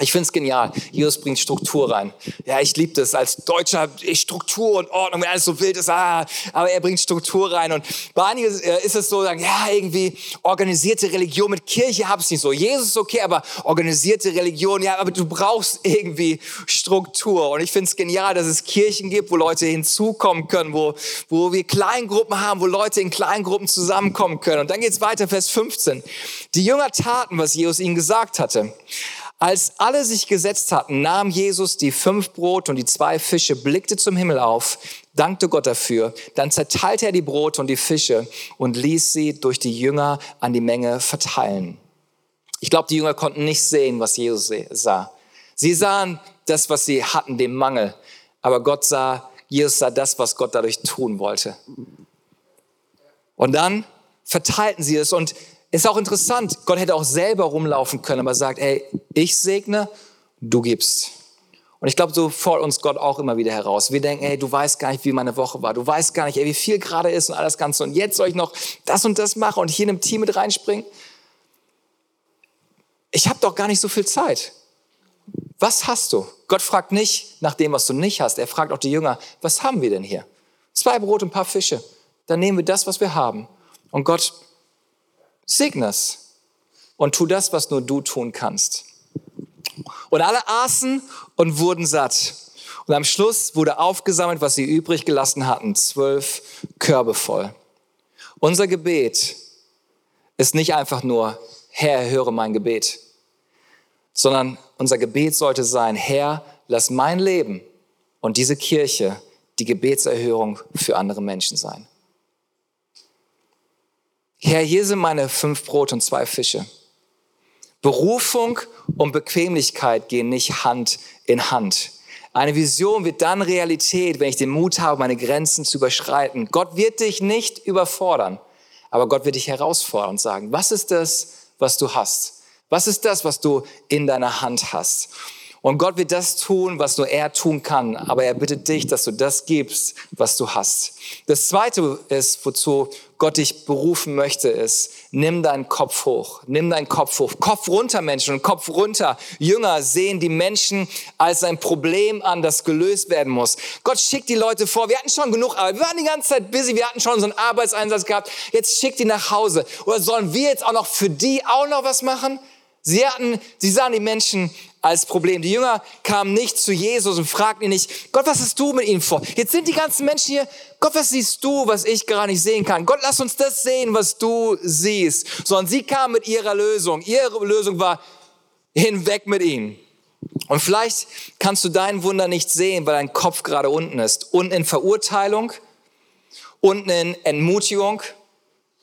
Ich finde es genial. Jesus bringt Struktur rein. Ja, ich liebe das als Deutscher, Struktur und Ordnung, wenn alles so wild ist. Ah, aber er bringt Struktur rein. Und bei einigen äh, ist es so, sagen, ja, irgendwie organisierte Religion mit Kirche ich nicht so. Jesus ist okay, aber organisierte Religion, ja, aber du brauchst irgendwie Struktur. Und ich finde es genial, dass es Kirchen gibt, wo Leute hinzukommen können, wo, wo wir Kleingruppen haben, wo Leute in Kleingruppen zusammenkommen können. Und dann geht's weiter, Vers 15. Die Jünger taten, was Jesus ihnen gesagt hatte. Als alle sich gesetzt hatten, nahm Jesus die fünf Brote und die zwei Fische, blickte zum Himmel auf, dankte Gott dafür, dann zerteilte er die Brote und die Fische und ließ sie durch die Jünger an die Menge verteilen. Ich glaube, die Jünger konnten nicht sehen, was Jesus sah. Sie sahen das, was sie hatten, den Mangel. Aber Gott sah, Jesus sah das, was Gott dadurch tun wollte. Und dann verteilten sie es und ist auch interessant, Gott hätte auch selber rumlaufen können, aber sagt, ey, ich segne, du gibst. Und ich glaube, so fordert uns Gott auch immer wieder heraus. Wir denken, ey, du weißt gar nicht, wie meine Woche war. Du weißt gar nicht, ey, wie viel gerade ist und alles Ganze. Und jetzt soll ich noch das und das machen und hier in einem Team mit reinspringen. Ich habe doch gar nicht so viel Zeit. Was hast du? Gott fragt nicht nach dem, was du nicht hast. Er fragt auch die Jünger, was haben wir denn hier? Zwei Brot und ein paar Fische. Dann nehmen wir das, was wir haben. Und Gott segne es und tu das, was nur du tun kannst. Und alle aßen und wurden satt. Und am Schluss wurde aufgesammelt, was sie übrig gelassen hatten, zwölf Körbe voll. Unser Gebet ist nicht einfach nur, Herr, höre mein Gebet, sondern unser Gebet sollte sein, Herr, lass mein Leben und diese Kirche die Gebetserhörung für andere Menschen sein. Herr, hier sind meine fünf Brot und zwei Fische. Berufung und Bequemlichkeit gehen nicht Hand in Hand. Eine Vision wird dann Realität, wenn ich den Mut habe, meine Grenzen zu überschreiten. Gott wird dich nicht überfordern, aber Gott wird dich herausfordern und sagen, was ist das, was du hast? Was ist das, was du in deiner Hand hast? Und Gott wird das tun, was nur er tun kann. Aber er bittet dich, dass du das gibst, was du hast. Das zweite ist, wozu Gott dich berufen möchte, ist, nimm deinen Kopf hoch. Nimm deinen Kopf hoch. Kopf runter, Menschen, und Kopf runter. Jünger sehen die Menschen als ein Problem an, das gelöst werden muss. Gott schickt die Leute vor. Wir hatten schon genug Arbeit. Wir waren die ganze Zeit busy. Wir hatten schon so einen Arbeitseinsatz gehabt. Jetzt schickt die nach Hause. Oder sollen wir jetzt auch noch für die auch noch was machen? Sie hatten, sie sahen die Menschen als Problem. Die Jünger kamen nicht zu Jesus und fragten ihn nicht, Gott, was hast du mit ihnen vor? Jetzt sind die ganzen Menschen hier, Gott, was siehst du, was ich gar nicht sehen kann? Gott, lass uns das sehen, was du siehst. Sondern sie kamen mit ihrer Lösung. Ihre Lösung war, hinweg mit ihnen. Und vielleicht kannst du dein Wunder nicht sehen, weil dein Kopf gerade unten ist. Unten in Verurteilung, unten in Entmutigung.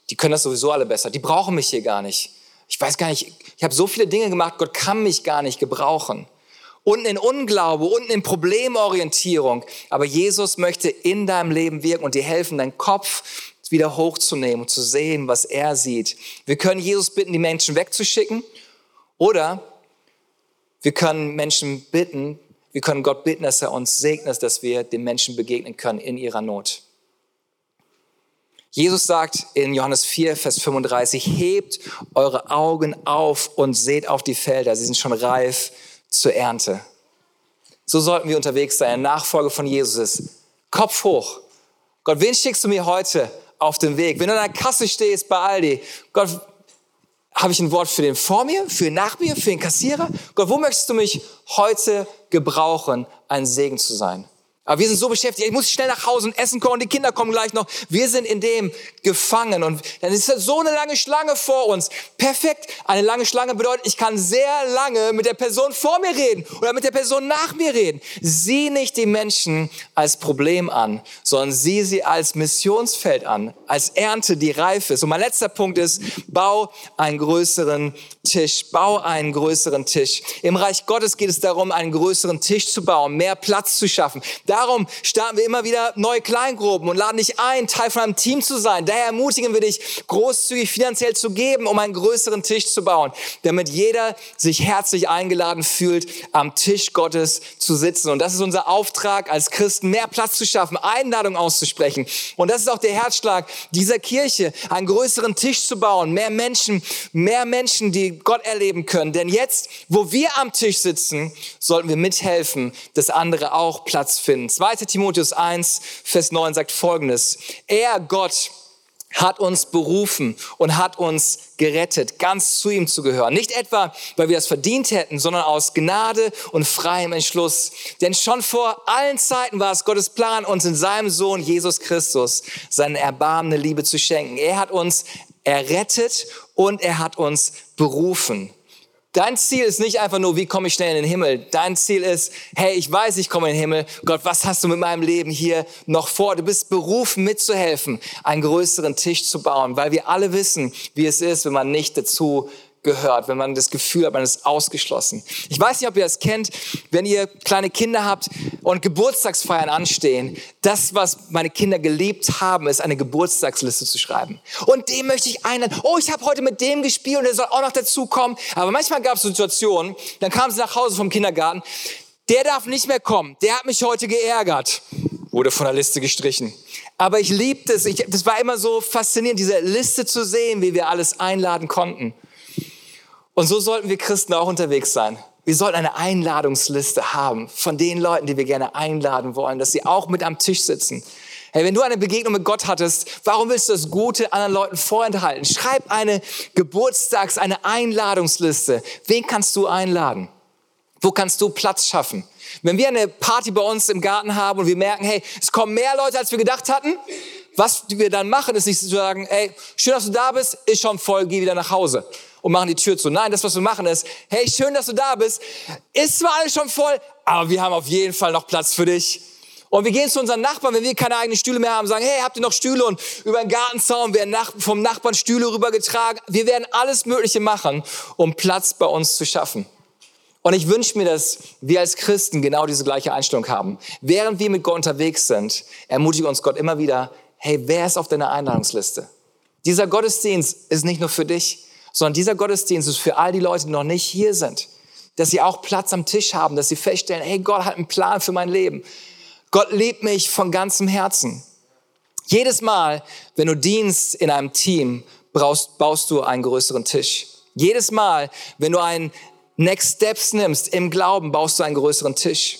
Die können das sowieso alle besser. Die brauchen mich hier gar nicht. Ich weiß gar nicht, ich habe so viele Dinge gemacht, Gott kann mich gar nicht gebrauchen. Unten in Unglaube, unten in Problemorientierung. Aber Jesus möchte in deinem Leben wirken und dir helfen, deinen Kopf wieder hochzunehmen und zu sehen, was er sieht. Wir können Jesus bitten, die Menschen wegzuschicken oder wir können Menschen bitten, wir können Gott bitten, dass er uns segnet, dass wir den Menschen begegnen können in ihrer Not. Jesus sagt in Johannes 4, Vers 35, hebt eure Augen auf und seht auf die Felder, sie sind schon reif zur Ernte. So sollten wir unterwegs sein. Nachfolge von Jesus ist Kopf hoch. Gott, wen schickst du mir heute auf den Weg? Wenn du an der Kasse stehst bei Aldi, Gott, habe ich ein Wort für den vor mir, für den nach mir, für den Kassierer? Gott, wo möchtest du mich heute gebrauchen, ein Segen zu sein? Aber wir sind so beschäftigt, ich muss schnell nach Hause und essen kommen, die Kinder kommen gleich noch. Wir sind in dem gefangen und dann ist so eine lange Schlange vor uns. Perfekt. Eine lange Schlange bedeutet, ich kann sehr lange mit der Person vor mir reden oder mit der Person nach mir reden. Sieh nicht die Menschen als Problem an, sondern sieh sie als Missionsfeld an, als Ernte, die reif ist. Und mein letzter Punkt ist, bau einen größeren Tisch. Bau einen größeren Tisch. Im Reich Gottes geht es darum, einen größeren Tisch zu bauen, mehr Platz zu schaffen. Darum starten wir immer wieder neue Kleingruppen und laden dich ein, Teil von einem Team zu sein. Daher ermutigen wir dich, großzügig finanziell zu geben, um einen größeren Tisch zu bauen, damit jeder sich herzlich eingeladen fühlt, am Tisch Gottes zu sitzen. Und das ist unser Auftrag als Christen, mehr Platz zu schaffen, Einladung auszusprechen. Und das ist auch der Herzschlag dieser Kirche, einen größeren Tisch zu bauen, mehr Menschen, mehr Menschen, die Gott erleben können. Denn jetzt, wo wir am Tisch sitzen, sollten wir mithelfen, dass andere auch Platz finden. 2. Timotheus 1, Vers 9 sagt Folgendes. Er, Gott, hat uns berufen und hat uns gerettet, ganz zu ihm zu gehören. Nicht etwa, weil wir das verdient hätten, sondern aus Gnade und freiem Entschluss. Denn schon vor allen Zeiten war es Gottes Plan, uns in seinem Sohn Jesus Christus seine erbarmende Liebe zu schenken. Er hat uns errettet und er hat uns berufen. Dein Ziel ist nicht einfach nur, wie komme ich schnell in den Himmel. Dein Ziel ist, hey, ich weiß, ich komme in den Himmel. Gott, was hast du mit meinem Leben hier noch vor? Du bist berufen, mitzuhelfen, einen größeren Tisch zu bauen, weil wir alle wissen, wie es ist, wenn man nicht dazu gehört, wenn man das Gefühl hat, man ist ausgeschlossen. Ich weiß nicht, ob ihr das kennt, wenn ihr kleine Kinder habt und Geburtstagsfeiern anstehen. Das, was meine Kinder geliebt haben, ist eine Geburtstagsliste zu schreiben. Und dem möchte ich einladen. Oh, ich habe heute mit dem gespielt und der soll auch noch dazukommen. Aber manchmal gab es Situationen, dann kamen sie nach Hause vom Kindergarten. Der darf nicht mehr kommen. Der hat mich heute geärgert. Wurde von der Liste gestrichen. Aber ich liebte es. Ich, das war immer so faszinierend, diese Liste zu sehen, wie wir alles einladen konnten. Und so sollten wir Christen auch unterwegs sein. Wir sollten eine Einladungsliste haben von den Leuten, die wir gerne einladen wollen, dass sie auch mit am Tisch sitzen. Hey, wenn du eine Begegnung mit Gott hattest, warum willst du das Gute anderen Leuten vorenthalten? Schreib eine Geburtstags-, eine Einladungsliste. Wen kannst du einladen? Wo kannst du Platz schaffen? Wenn wir eine Party bei uns im Garten haben und wir merken, hey, es kommen mehr Leute, als wir gedacht hatten, was wir dann machen, ist nicht zu sagen, hey, schön, dass du da bist, ist schon voll, geh wieder nach Hause und machen die Tür zu. Nein, das, was wir machen, ist, hey, schön, dass du da bist. Ist zwar alles schon voll, aber wir haben auf jeden Fall noch Platz für dich. Und wir gehen zu unseren Nachbarn, wenn wir keine eigenen Stühle mehr haben, sagen, hey, habt ihr noch Stühle? Und über den Gartenzaun werden vom Nachbarn Stühle rübergetragen. Wir werden alles Mögliche machen, um Platz bei uns zu schaffen. Und ich wünsche mir, dass wir als Christen genau diese gleiche Einstellung haben. Während wir mit Gott unterwegs sind, ermutigt uns Gott immer wieder, hey, wer ist auf deiner Einladungsliste? Dieser Gottesdienst ist nicht nur für dich sondern dieser Gottesdienst ist für all die Leute, die noch nicht hier sind, dass sie auch Platz am Tisch haben, dass sie feststellen, hey, Gott hat einen Plan für mein Leben. Gott liebt mich von ganzem Herzen. Jedes Mal, wenn du dienst in einem Team, brauchst, baust du einen größeren Tisch. Jedes Mal, wenn du einen Next Steps nimmst im Glauben, baust du einen größeren Tisch.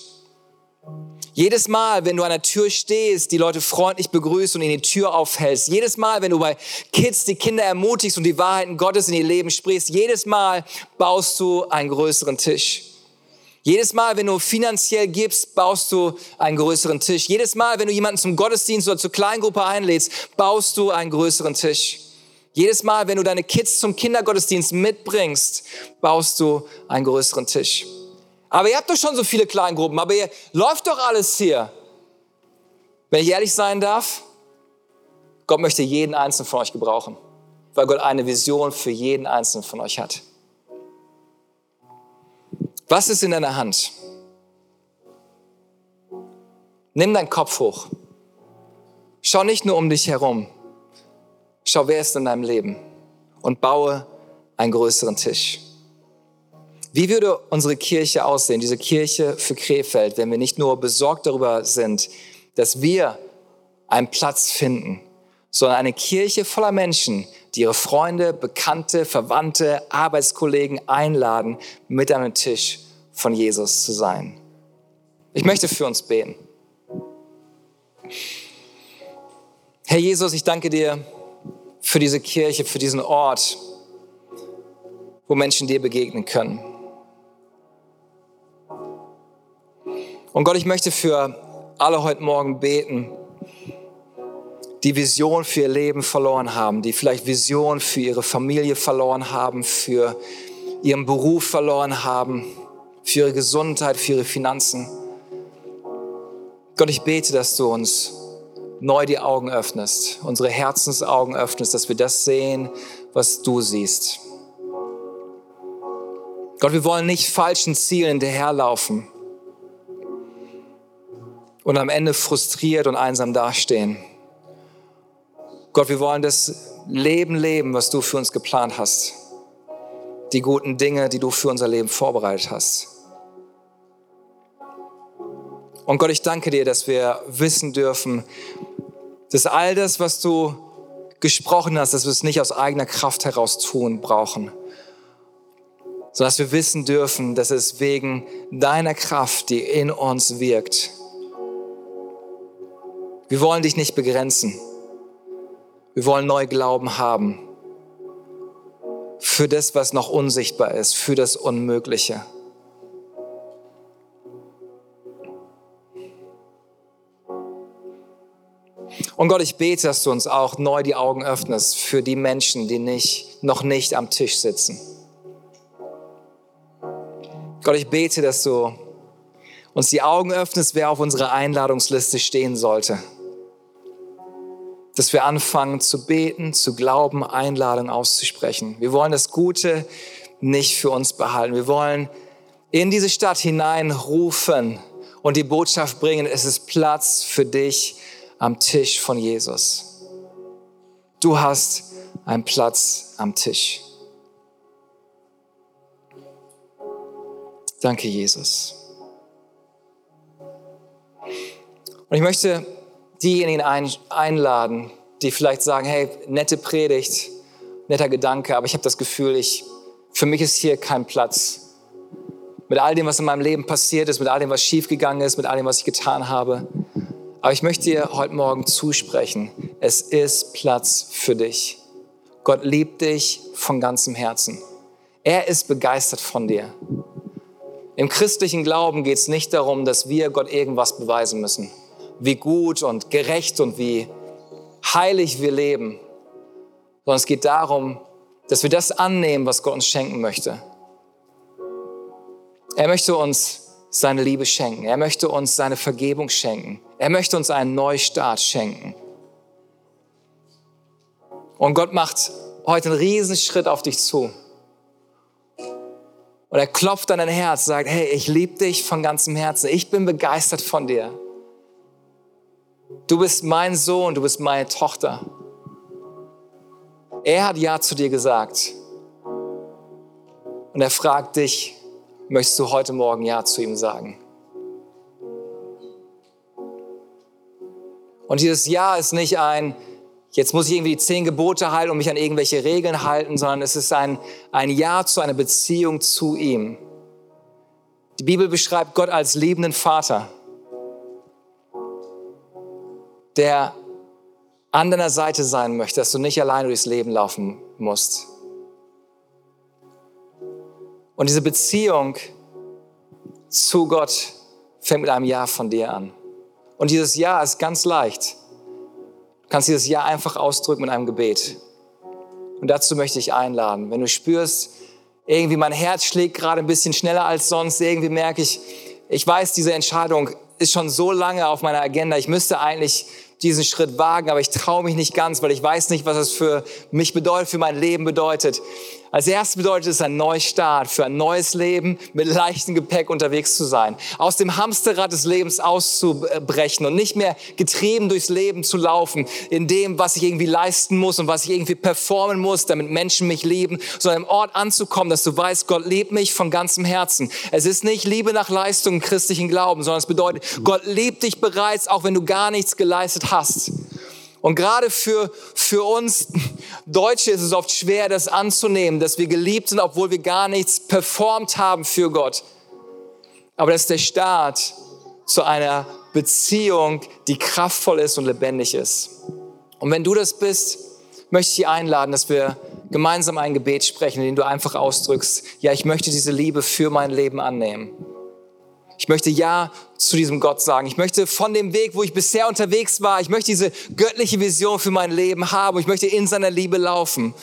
Jedes Mal, wenn du an der Tür stehst, die Leute freundlich begrüßt und ihnen die Tür aufhältst. Jedes Mal, wenn du bei Kids die Kinder ermutigst und die Wahrheiten Gottes in ihr Leben sprichst. Jedes Mal baust du einen größeren Tisch. Jedes Mal, wenn du finanziell gibst, baust du einen größeren Tisch. Jedes Mal, wenn du jemanden zum Gottesdienst oder zur Kleingruppe einlädst, baust du einen größeren Tisch. Jedes Mal, wenn du deine Kids zum Kindergottesdienst mitbringst, baust du einen größeren Tisch. Aber ihr habt doch schon so viele Kleingruppen, aber ihr läuft doch alles hier. Wenn ich ehrlich sein darf, Gott möchte jeden einzelnen von euch gebrauchen, weil Gott eine Vision für jeden einzelnen von euch hat. Was ist in deiner Hand? Nimm deinen Kopf hoch. Schau nicht nur um dich herum. Schau, wer ist in deinem Leben und baue einen größeren Tisch. Wie würde unsere Kirche aussehen, diese Kirche für Krefeld, wenn wir nicht nur besorgt darüber sind, dass wir einen Platz finden, sondern eine Kirche voller Menschen, die ihre Freunde, Bekannte, Verwandte, Arbeitskollegen einladen, mit am Tisch von Jesus zu sein. Ich möchte für uns beten. Herr Jesus, ich danke dir für diese Kirche, für diesen Ort, wo Menschen dir begegnen können. Und Gott, ich möchte für alle heute Morgen beten, die Vision für ihr Leben verloren haben, die vielleicht Vision für ihre Familie verloren haben, für ihren Beruf verloren haben, für ihre Gesundheit, für ihre Finanzen. Gott, ich bete, dass du uns neu die Augen öffnest, unsere Herzensaugen öffnest, dass wir das sehen, was du siehst. Gott, wir wollen nicht falschen Zielen hinterherlaufen und am Ende frustriert und einsam dastehen. Gott, wir wollen das Leben leben, was du für uns geplant hast. Die guten Dinge, die du für unser Leben vorbereitet hast. Und Gott, ich danke dir, dass wir wissen dürfen, dass all das, was du gesprochen hast, dass wir es nicht aus eigener Kraft heraus tun brauchen, sondern dass wir wissen dürfen, dass es wegen deiner Kraft, die in uns wirkt. Wir wollen dich nicht begrenzen. Wir wollen neu Glauben haben für das, was noch unsichtbar ist, für das Unmögliche. Und Gott, ich bete, dass du uns auch neu die Augen öffnest für die Menschen, die nicht, noch nicht am Tisch sitzen. Gott, ich bete, dass du uns die Augen öffnest, wer auf unserer Einladungsliste stehen sollte dass wir anfangen zu beten, zu glauben, Einladung auszusprechen. Wir wollen das Gute nicht für uns behalten. Wir wollen in diese Stadt hineinrufen und die Botschaft bringen, es ist Platz für dich am Tisch von Jesus. Du hast einen Platz am Tisch. Danke, Jesus. Und ich möchte diejenigen einladen, die vielleicht sagen, hey, nette Predigt, netter Gedanke, aber ich habe das Gefühl, ich, für mich ist hier kein Platz. Mit all dem, was in meinem Leben passiert ist, mit all dem, was schiefgegangen ist, mit all dem, was ich getan habe. Aber ich möchte dir heute Morgen zusprechen, es ist Platz für dich. Gott liebt dich von ganzem Herzen. Er ist begeistert von dir. Im christlichen Glauben geht es nicht darum, dass wir Gott irgendwas beweisen müssen wie gut und gerecht und wie heilig wir leben, sondern es geht darum, dass wir das annehmen, was Gott uns schenken möchte. Er möchte uns seine Liebe schenken. Er möchte uns seine Vergebung schenken. Er möchte uns einen Neustart schenken. Und Gott macht heute einen riesen Schritt auf dich zu. Und er klopft an dein Herz, sagt, hey, ich liebe dich von ganzem Herzen. Ich bin begeistert von dir. Du bist mein Sohn, du bist meine Tochter. Er hat Ja zu dir gesagt. Und er fragt dich, möchtest du heute Morgen Ja zu ihm sagen? Und dieses Ja ist nicht ein, jetzt muss ich irgendwie die zehn Gebote halten und mich an irgendwelche Regeln halten, sondern es ist ein, ein Ja zu einer Beziehung zu ihm. Die Bibel beschreibt Gott als liebenden Vater der an deiner Seite sein möchte, dass du nicht alleine durchs Leben laufen musst. Und diese Beziehung zu Gott fängt mit einem Ja von dir an. Und dieses Ja ist ganz leicht. Du kannst dieses Ja einfach ausdrücken mit einem Gebet. Und dazu möchte ich einladen. Wenn du spürst, Irgendwie mein Herz schlägt gerade ein bisschen schneller als sonst. Irgendwie merke ich, ich weiß, diese Entscheidung ist schon so lange auf meiner Agenda. Ich müsste eigentlich diesen Schritt wagen, aber ich traue mich nicht ganz, weil ich weiß nicht, was es für mich bedeutet, für mein Leben bedeutet. Als erstes bedeutet es ein Neustart für ein neues Leben, mit leichtem Gepäck unterwegs zu sein. Aus dem Hamsterrad des Lebens auszubrechen und nicht mehr getrieben durchs Leben zu laufen, in dem, was ich irgendwie leisten muss und was ich irgendwie performen muss, damit Menschen mich lieben, sondern im Ort anzukommen, dass du weißt, Gott liebt mich von ganzem Herzen. Es ist nicht Liebe nach Leistung im christlichen Glauben, sondern es bedeutet, Gott liebt dich bereits, auch wenn du gar nichts geleistet hast. Und gerade für, für uns Deutsche ist es oft schwer, das anzunehmen, dass wir geliebt sind, obwohl wir gar nichts performt haben für Gott. Aber das ist der Start zu einer Beziehung, die kraftvoll ist und lebendig ist. Und wenn du das bist, möchte ich dich einladen, dass wir gemeinsam ein Gebet sprechen, in dem du einfach ausdrückst, ja, ich möchte diese Liebe für mein Leben annehmen. Ich möchte Ja zu diesem Gott sagen. Ich möchte von dem Weg, wo ich bisher unterwegs war, ich möchte diese göttliche Vision für mein Leben haben. Ich möchte in seiner Liebe laufen.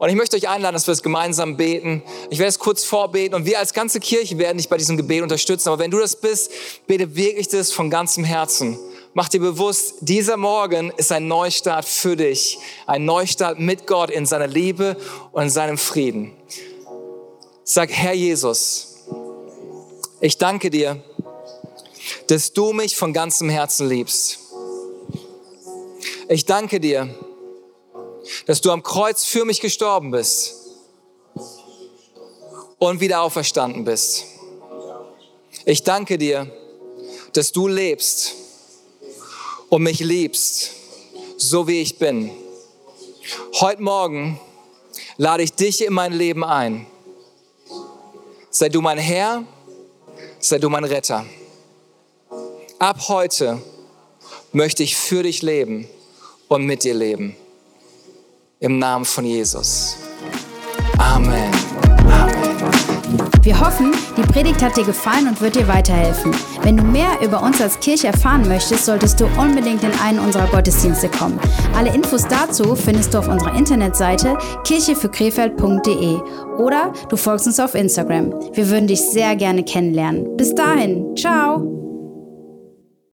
Und ich möchte euch einladen, dass wir es gemeinsam beten. Ich werde es kurz vorbeten und wir als ganze Kirche werden dich bei diesem Gebet unterstützen. Aber wenn du das bist, bete wirklich das von ganzem Herzen. Mach dir bewusst, dieser Morgen ist ein Neustart für dich. Ein Neustart mit Gott in seiner Liebe und in seinem Frieden. Sag, Herr Jesus, ich danke dir, dass du mich von ganzem Herzen liebst. Ich danke dir, dass du am Kreuz für mich gestorben bist und wieder auferstanden bist. Ich danke dir, dass du lebst und mich liebst, so wie ich bin. Heute Morgen lade ich dich in mein Leben ein. Sei du mein Herr sei du mein Retter. Ab heute möchte ich für dich leben und mit dir leben. Im Namen von Jesus. Amen. Wir hoffen, die Predigt hat dir gefallen und wird dir weiterhelfen. Wenn du mehr über uns als Kirche erfahren möchtest, solltest du unbedingt in einen unserer Gottesdienste kommen. Alle Infos dazu findest du auf unserer Internetseite kircheführkrefeld.de oder du folgst uns auf Instagram. Wir würden dich sehr gerne kennenlernen. Bis dahin, ciao!